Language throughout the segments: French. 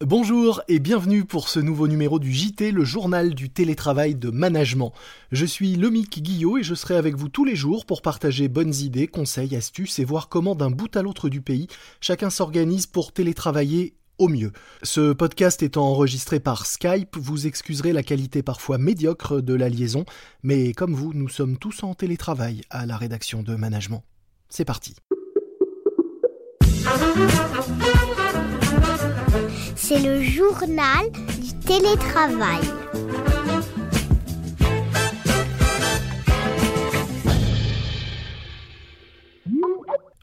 Bonjour et bienvenue pour ce nouveau numéro du JT, le journal du télétravail de management. Je suis Lomique Guillot et je serai avec vous tous les jours pour partager bonnes idées, conseils, astuces et voir comment d'un bout à l'autre du pays, chacun s'organise pour télétravailler au mieux. Ce podcast étant enregistré par Skype, vous excuserez la qualité parfois médiocre de la liaison, mais comme vous, nous sommes tous en télétravail à la rédaction de management. C'est parti. C'est le journal du télétravail.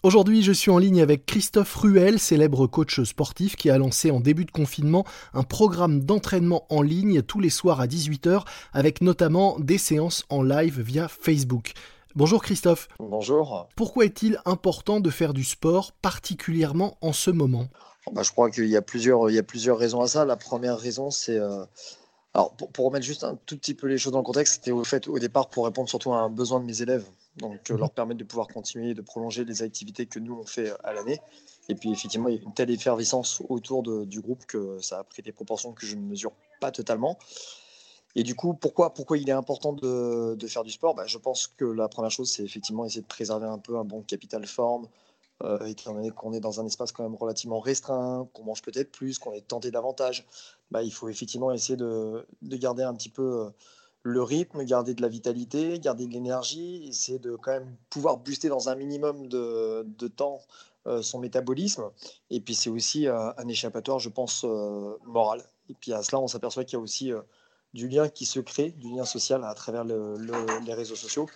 Aujourd'hui, je suis en ligne avec Christophe Ruel, célèbre coach sportif qui a lancé en début de confinement un programme d'entraînement en ligne tous les soirs à 18h avec notamment des séances en live via Facebook. Bonjour Christophe. Bonjour. Pourquoi est-il important de faire du sport, particulièrement en ce moment? Bah, Je crois qu'il y, a plusieurs, il y a plusieurs raisons à ça. La première raison, c'est... Euh, alors, pour, remettre juste un tout petit peu les choses dans le contexte, c'était au fait au départ pour répondre surtout à un besoin de mes élèves. Donc, euh, leur permettre de pouvoir continuer, de prolonger les activités que nous, on fait à l'année. Et puis, effectivement, il y a une telle effervescence autour du groupe que ça a pris des proportions que je ne mesure pas totalement. Et du coup, pourquoi, pourquoi il est important de, de faire du sport? Bah, Je pense que la première chose, c'est effectivement essayer de préserver un peu un bon capital forme, euh, étant donné qu'on est dans un espace quand même relativement restreint, qu'on mange peut-être plus, qu'on est tenté davantage. Bah, il faut effectivement essayer de, de, garder un petit peu euh, le rythme, garder de la vitalité, garder de l'énergie, essayer de quand même pouvoir booster dans un minimum de, temps euh, son métabolisme. Et puis c'est aussi euh, un échappatoire, je pense, euh, moral. Et puis à cela, on s'aperçoit qu'il y a aussi du lien qui se crée, du lien social à travers les réseaux sociaux.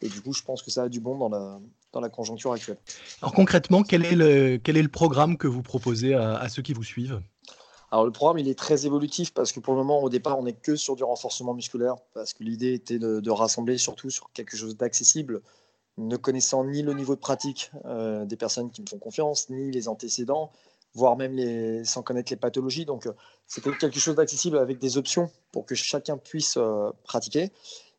Et du coup, je pense que ça a du bon dans la, dans la conjoncture actuelle. Alors concrètement, quel est le, quel est le programme que vous proposez à, ceux qui vous suivent? Alors le programme il est très évolutif parce que pour le moment au départ on n'est que sur du renforcement musculaire parce que l'idée était de, rassembler surtout sur quelque chose d'accessible, ne connaissant ni le niveau de pratique euh, des personnes qui me font confiance, ni les antécédents, voire même les, sans connaître les pathologies. Donc, euh, c'est quelque chose d'accessible avec des options pour que chacun puisse euh, pratiquer.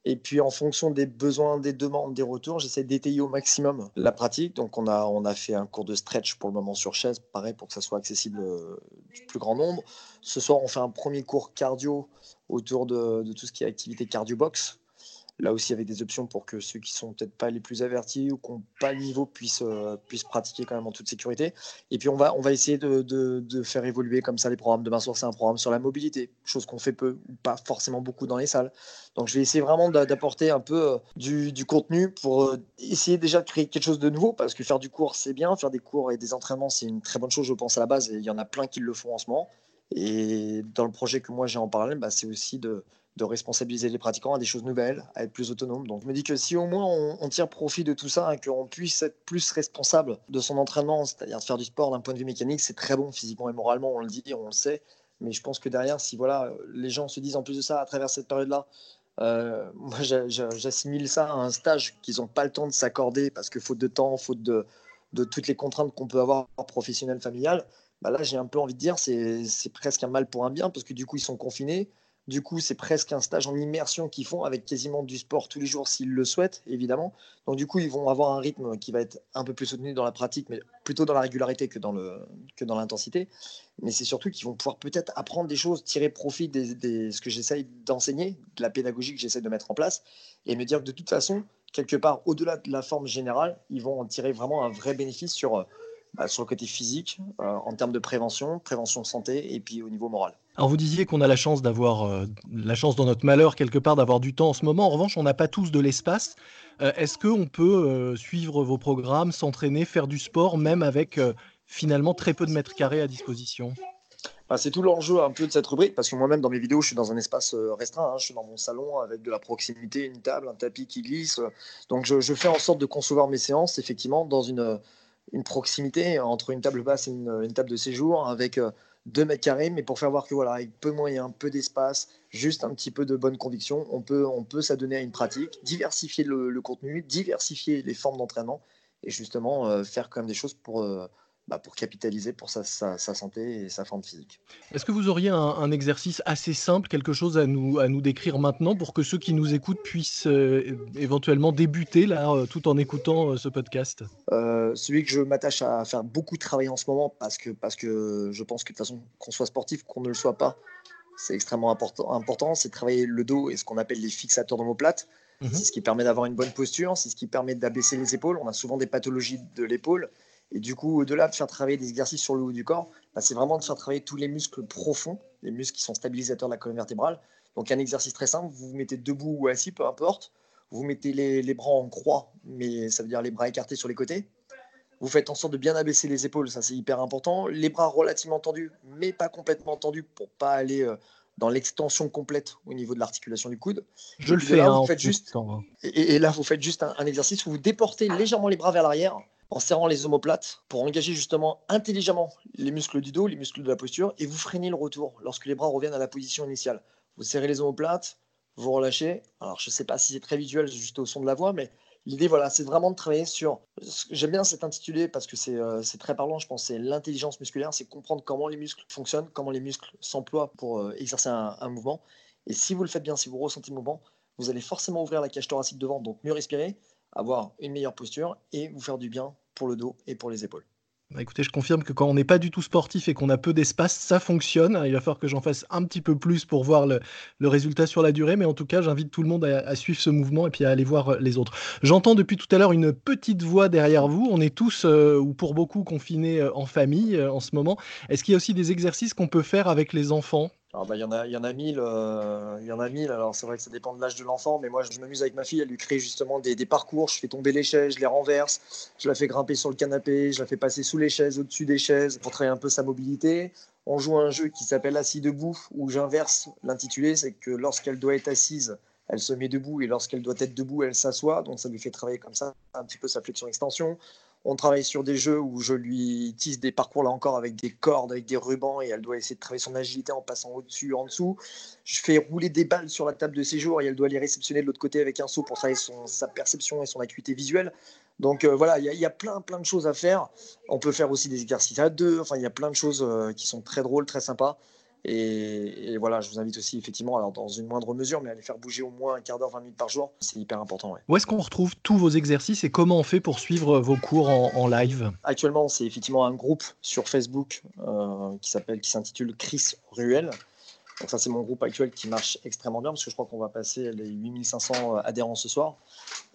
Et puis, en fonction des besoins, des demandes, des retours, j'essaie d'étayer au maximum la pratique. Donc, on a, on a fait un cours de stretch pour le moment sur chaise, pareil, pour que ça soit accessible euh, du plus grand nombre. Ce soir, on fait un premier cours cardio autour de, de tout ce qui est activité cardio box là aussi avec des options pour que ceux qui sont peut-être pas les plus avertis ou qui n'ont pas le niveau puissent, euh, puissent pratiquer quand même en toute sécurité. Et puis on va, on va essayer de, de, faire évoluer comme ça les programmes. Demain soir, c'est un programme sur la mobilité, chose qu'on fait peu pas forcément beaucoup dans les salles. Donc je vais essayer vraiment d'apporter un peu euh, du, du, contenu pour euh, essayer déjà de créer quelque chose de nouveau, parce que faire du cours, c'est bien, faire des cours et des entraînements, c'est une très bonne chose, je pense, à la base, et il y en a plein qui le font en ce moment. Et dans le projet que moi j'ai en parallèle, bah, c'est aussi de, de responsabiliser les pratiquants à des choses nouvelles, à être plus autonomes. Donc je me dis que si au moins on, tire profit de tout ça et qu'on puisse être plus responsable de son entraînement, c'est-à-dire de faire du sport d'un point de vue mécanique, c'est très bon physiquement et moralement, on le dit, on le sait. Mais je pense que derrière, si voilà, les gens se disent en plus de ça à travers cette période-là, euh, moi j'assimile ça à un stage qu'ils n'ont pas le temps de s'accorder parce que faute de temps, faute de, de toutes les contraintes qu'on peut avoir professionnelles, familiales, bah là j'ai un peu envie de dire c'est presque un mal pour un bien parce que du coup ils sont confinés, du coup, c'est presque un stage en immersion qu'ils font avec quasiment du sport tous les jours s'ils le souhaitent, évidemment. Donc, du coup, ils vont avoir un rythme qui va être un peu plus soutenu dans la pratique, mais plutôt dans la régularité que dans, l'intensité. Mais c'est surtout qu'ils vont pouvoir peut-être apprendre des choses, tirer profit de ce que j'essaye d'enseigner, de la pédagogie que j'essaie de mettre en place, et me dire que de toute façon, quelque part, au-delà de la forme générale, ils vont en tirer vraiment un vrai bénéfice sur bah, sur le côté physique, euh, en termes de prévention, prévention santé, et puis au niveau moral. Alors vous disiez qu'on a la chance d'avoir, euh, la chance dans notre malheur quelque part d'avoir du temps en ce moment. En revanche, on n'a pas tous de l'espace. Euh, est-ce qu'on peut suivre vos programmes, s'entraîner, faire du sport, même avec finalement très peu de mètres carrés à disposition? Bah, c'est tout l'enjeu un peu de cette rubrique, parce que moi-même dans mes vidéos, je suis dans un espace restreint, hein. je suis dans mon salon avec de la proximité, une table, un tapis qui glisse. Donc je, fais en sorte de concevoir mes séances effectivement dans une, une proximité entre une table basse et une, table de séjour avec euh, deux mètres carrés, mais pour faire voir que voilà, avec peu de moyens, peu d'espace, juste un petit peu de bonne conviction, on peut, on peut s'adonner à une pratique, diversifier le, contenu, diversifier les formes d'entraînement et justement euh, faire quand même des choses pour euh, bah, pour capitaliser pour sa, santé et sa forme physique. Est-ce que vous auriez un, exercice assez simple, quelque chose à nous, à nous décrire maintenant pour que ceux qui nous écoutent puissent euh, éventuellement débuter là, euh, tout en écoutant euh, ce podcast? Celui que je m'attache à faire beaucoup de travail en ce moment parce que, parce que je pense que de toute façon, qu'on soit sportif, qu'on ne le soit pas, c'est extrêmement important, important c'est travailler le dos et ce qu'on appelle les fixateurs d'omoplate. Mmh c'est ce qui permet d'avoir une bonne posture, c'est ce qui permet d'abaisser les épaules. On a souvent des pathologies de l'épaule et du coup, au-delà de faire travailler des exercices sur le haut du corps, bah, c'est vraiment de faire travailler tous les muscles profonds, les muscles qui sont stabilisateurs de la colonne vertébrale. Donc un exercice très simple, vous vous mettez debout ou assis, peu importe. Vous mettez les, bras en croix, mais ça veut dire les bras écartés sur les côtés. Vous faites en sorte de bien abaisser les épaules, ça c'est hyper important. Les bras relativement tendus, mais pas complètement tendus pour pas aller euh, dans l'extension complète au niveau de l'articulation du coude. Je le fais. Hein, juste, et, là, vous faites juste un exercice où vous déportez légèrement les bras vers l'arrière en serrant les omoplates pour engager justement intelligemment les muscles du dos, les muscles de la posture, et vous freinez le retour lorsque les bras reviennent à la position initiale. Vous serrez les omoplates, vous relâchez. Alors je ne sais pas si c'est très visuel juste au son de la voix, mais l'idée voilà, c'est vraiment de travailler sur. J'aime bien cet intitulé parce que euh, c'est très parlant. Je pense c'est l'intelligence musculaire, c'est comprendre comment les muscles fonctionnent, comment les muscles s'emploient pour euh, exercer un, un mouvement. Et si vous le faites bien, si vous ressentez le mouvement, vous allez forcément ouvrir la cage thoracique devant, donc mieux respirer, avoir une meilleure posture et vous faire du bien pour le dos et pour les épaules. Bah écoutez, je confirme que quand on n'est pas du tout sportif et qu'on a peu d'espace, ça fonctionne. Il va falloir que j'en fasse un petit peu plus pour voir le, résultat sur la durée, mais en tout cas, j'invite tout le monde à, suivre ce mouvement et puis à aller voir euh, les autres. J'entends depuis tout à l'heure une petite voix derrière vous. On est tous, euh, ou pour beaucoup, confinés euh, en famille en ce moment. Est-ce qu'il y a aussi des exercices qu'on peut faire avec les enfants? Alors bah, il y en a, il y en a mille, il y en a mille. Alors c'est vrai que ça dépend de l'âge de l'enfant, mais moi je m'amuse avec ma fille à lui créer justement des, parcours. Je fais tomber les chaises, je les renverse, je la fais grimper sur le canapé, je la fais passer sous les chaises, au-dessus des chaises pour travailler un peu sa mobilité. On joue un jeu qui s'appelle Assis debout où j'inverse l'intitulé, c'est que lorsqu'elle doit être assise, elle se met debout et lorsqu'elle doit être debout, elle s'assoit. Donc ça lui fait travailler comme ça un petit peu sa flexion-extension. On travaille sur des jeux où je lui tisse des parcours là encore avec des cordes, avec des rubans et elle doit essayer de travailler son agilité en passant au-dessus, en dessous. Je fais rouler des balles sur la table de séjour et elle doit les réceptionner de l'autre côté avec un saut pour travailler sa perception et son acuité visuelle. Donc euh, voilà, il y, a plein plein de choses à faire. On peut faire aussi des exercices à deux. Enfin, il y a plein de choses euh, qui sont très drôles, très sympas. Et, voilà, je vous invite aussi effectivement, alors dans une moindre mesure, mais à les faire bouger au moins un quart d'heure, 20 minutes par jour, c'est hyper important. Où est-ce qu'on retrouve tous vos exercices et comment on fait pour suivre vos cours en, live? Actuellement, c'est effectivement un groupe sur Facebook euh, qui s'appelle, qui s'intitule Chris Ruel. Donc ça, c'est mon groupe actuel qui marche extrêmement bien parce que je crois qu'on va passer les 8500 euh, adhérents ce soir.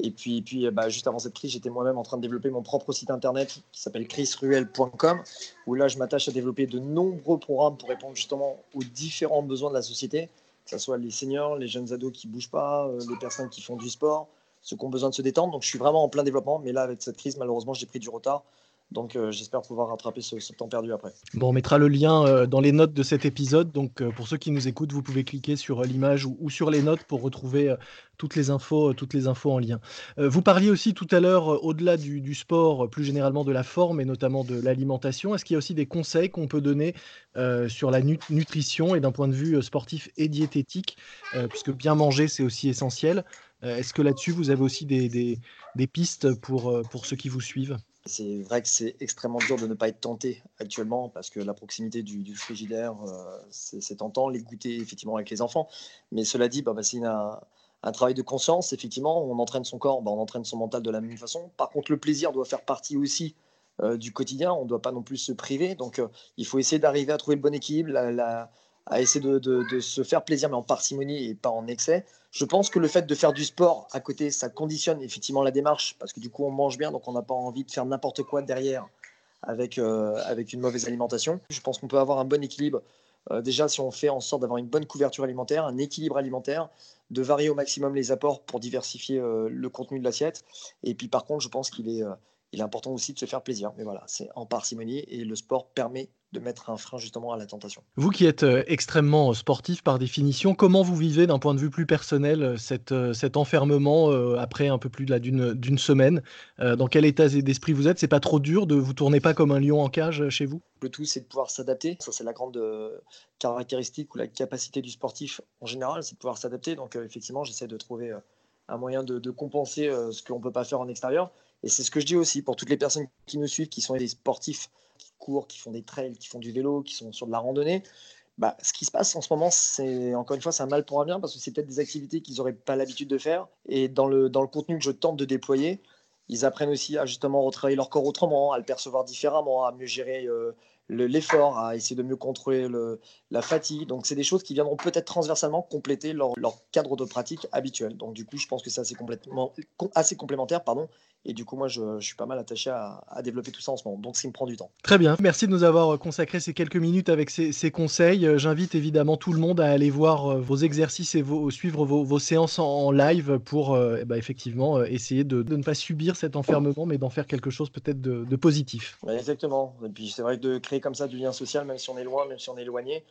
Et puis, puis euh, bah, juste avant cette crise, j'étais moi-même en train de développer mon propre site internet qui s'appelle chrisruel.com où là, je m'attache à développer de nombreux programmes pour répondre justement aux différents besoins de la société, que ce soit les seniors, les jeunes ados qui bougent pas, euh, les personnes qui font du sport, ceux qui ont besoin de se détendre. Donc je suis vraiment en plein développement, mais là, avec cette crise, malheureusement, j'ai pris du retard. Donc euh, j'espère pouvoir rattraper ce, temps perdu après. Bon, on mettra le lien euh, dans les notes de cet épisode. Donc euh, pour ceux qui nous écoutent, vous pouvez cliquer sur l'image ou, sur les notes pour retrouver toutes les infos, toutes les infos en lien. vous parliez aussi tout à l'heure, au-delà du, sport, plus généralement de la forme et notamment de l'alimentation. Est-ce qu'il y a aussi des conseils qu'on peut donner sur la nutrition et d'un point de vue sportif et diététique, puisque bien manger c'est aussi essentiel. Est-ce que là-dessus vous avez aussi des, des pistes pour, pour ceux qui vous suivent? C'est vrai que c'est extrêmement dur de ne pas être tenté actuellement parce que la proximité du, frigidaire, euh, c'est tentant, les goûter effectivement avec les enfants. Mais cela dit, bah, bah, c'est un, travail de conscience. Effectivement, on entraîne son corps, bah, on entraîne son mental de la même façon. Par contre, le plaisir doit faire partie aussi euh, du quotidien. On ne doit pas non plus se priver. Donc, euh, il faut essayer d'arriver à trouver le bon équilibre, la, à essayer de, se faire plaisir, mais en parcimonie et pas en excès. Je pense que le fait de faire du sport à côté, ça conditionne effectivement la démarche, parce que du coup, on mange bien, donc on n'a pas envie de faire n'importe quoi derrière avec, euh, une mauvaise alimentation. Je pense qu'on peut avoir un bon équilibre. Euh, déjà, si on fait en sorte d'avoir une bonne couverture alimentaire, un équilibre alimentaire, de varier au maximum les apports pour diversifier euh, le contenu de l'assiette. Et puis, par contre, je pense qu'il est, il est important aussi de se faire plaisir. Mais voilà, c'est en parcimonie et le sport permet de mettre un frein justement à la tentation. Vous qui êtes euh, extrêmement euh, sportif par définition, comment vous vivez d'un point de vue plus personnel euh, cette, cet enfermement après un peu plus d'une semaine Dans quel état d'esprit vous êtes? C'est pas trop dur de vous tourner pas comme un lion en cage chez vous? Le tout, c'est de pouvoir s'adapter. Ça, c'est la grande caractéristique ou la capacité du sportif en général, c'est de pouvoir s'adapter. Donc, effectivement, j'essaie de trouver un moyen de, de compenser ce qu'on ne peut pas faire en extérieur. Et c'est ce que je dis aussi pour toutes les personnes qui nous suivent, qui sont des sportifs qui courent, qui font des trails, qui font du vélo, qui sont sur de la randonnée. Bah, ce qui se passe en ce moment, c'est encore une fois, c'est un mal pour un bien parce que c'est peut-être des activités qu'ils n'auraient pas l'habitude de faire. Et dans le, dans le contenu que je tente de déployer, ils apprennent aussi à justement retravailler leur corps autrement, à le percevoir différemment, à mieux gérer euh, l'effort, à essayer de mieux contrôler le, la fatigue. Donc, c'est des choses qui viendront peut-être transversalement compléter leur, cadre de pratique habituel. Donc, du coup, je pense que c'est assez, assez complémentaire pardon, et du coup, moi, je, je suis pas mal attaché à, à, développer tout ça en ce moment. Donc, ça me prend du temps. Très bien. Merci de nous avoir consacré ces quelques minutes avec ces, ces conseils. Euh, j'invite évidemment tout le monde à aller voir euh, vos exercices et vos, suivre vos, vos séances en, en, live pour euh, bah, effectivement essayer de, de, ne pas subir cet enfermement, mais d'en faire quelque chose peut-être de, de, positif. Ouais, exactement. Et puis, c'est vrai que de créer comme ça du lien social, même si on est loin, même si on est éloigné,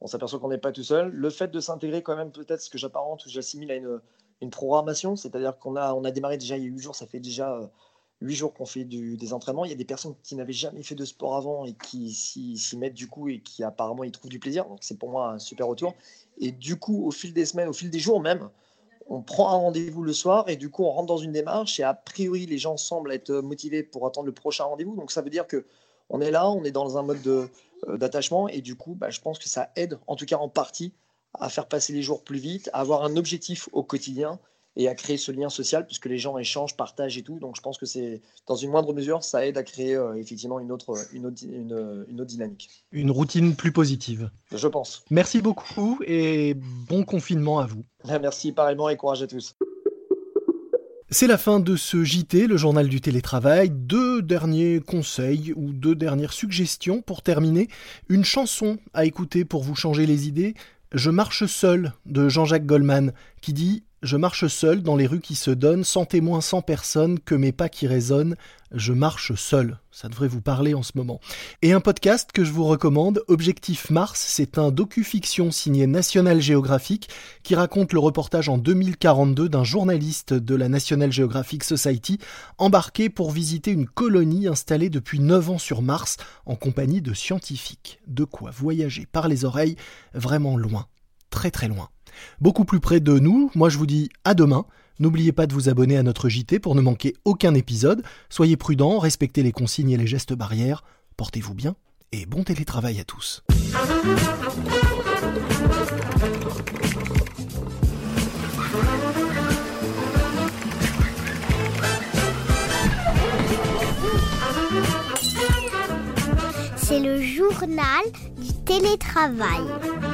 on s'aperçoit qu'on n'est pas tout seul. Le fait de s'intégrer quand même peut-être ce que j'apparente ou j'assimile à une, une programmation, c'est-à-dire qu'on a, on a démarré déjà il y a 8 jours, ça fait déjà huit jours qu'on fait des entraînements. Il y a des personnes qui n'avaient jamais fait de sport avant et qui s'y mettent du coup et qui apparemment y trouvent du plaisir. Donc c'est pour moi un super retour. Et du coup, au fil des semaines, au fil des jours même, on prend un rendez-vous le soir et du coup on rentre dans une démarche et a priori les gens semblent être motivés pour attendre le prochain rendez-vous. Donc ça veut dire que on est là, on est dans un mode d'attachement et du coup bah, je pense que ça aide en tout cas en partie à faire passer les jours plus vite, à avoir un objectif au quotidien et à créer ce lien social puisque les gens échangent, partagent et tout. Donc je pense que c'est dans une moindre mesure, ça aide à créer euh, effectivement une autre, une, autre, une, une autre dynamique. Une routine plus positive. Je pense. Merci beaucoup et bon confinement à vous. Merci pareillement et courage à tous. C'est la fin de ce JT, le journal du télétravail. Deux derniers conseils ou deux dernières suggestions pour terminer. Une chanson à écouter pour vous changer les idées. Je marche seul de Jean-Jacques Goldman qui dit je marche seul dans les rues qui se donnent, sans témoin, sans personne, que mes pas qui résonnent. Je marche seul. Ça devrait vous parler en ce moment. Et un podcast que je vous recommande, Objectif Mars, c'est un docu-fiction signé National Geographic qui raconte le reportage en 2042 d'un journaliste de la National Geographic Society embarqué pour visiter une colonie installée depuis 9 ans sur Mars en compagnie de scientifiques. De quoi voyager par les oreilles vraiment loin. Très très loin beaucoup plus près de nous. Moi je vous dis à demain. N'oubliez pas de vous abonner à notre JT pour ne manquer aucun épisode. Soyez prudents, respectez les consignes et les gestes barrières. Portez-vous bien et bon télétravail à tous. C'est le journal du télétravail.